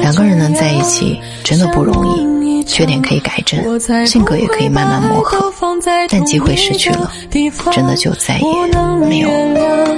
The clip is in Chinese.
两个人能在一起真的不容易，缺点可以改正，性格也可以慢慢磨合，但机会失去了，真的就再也没有了。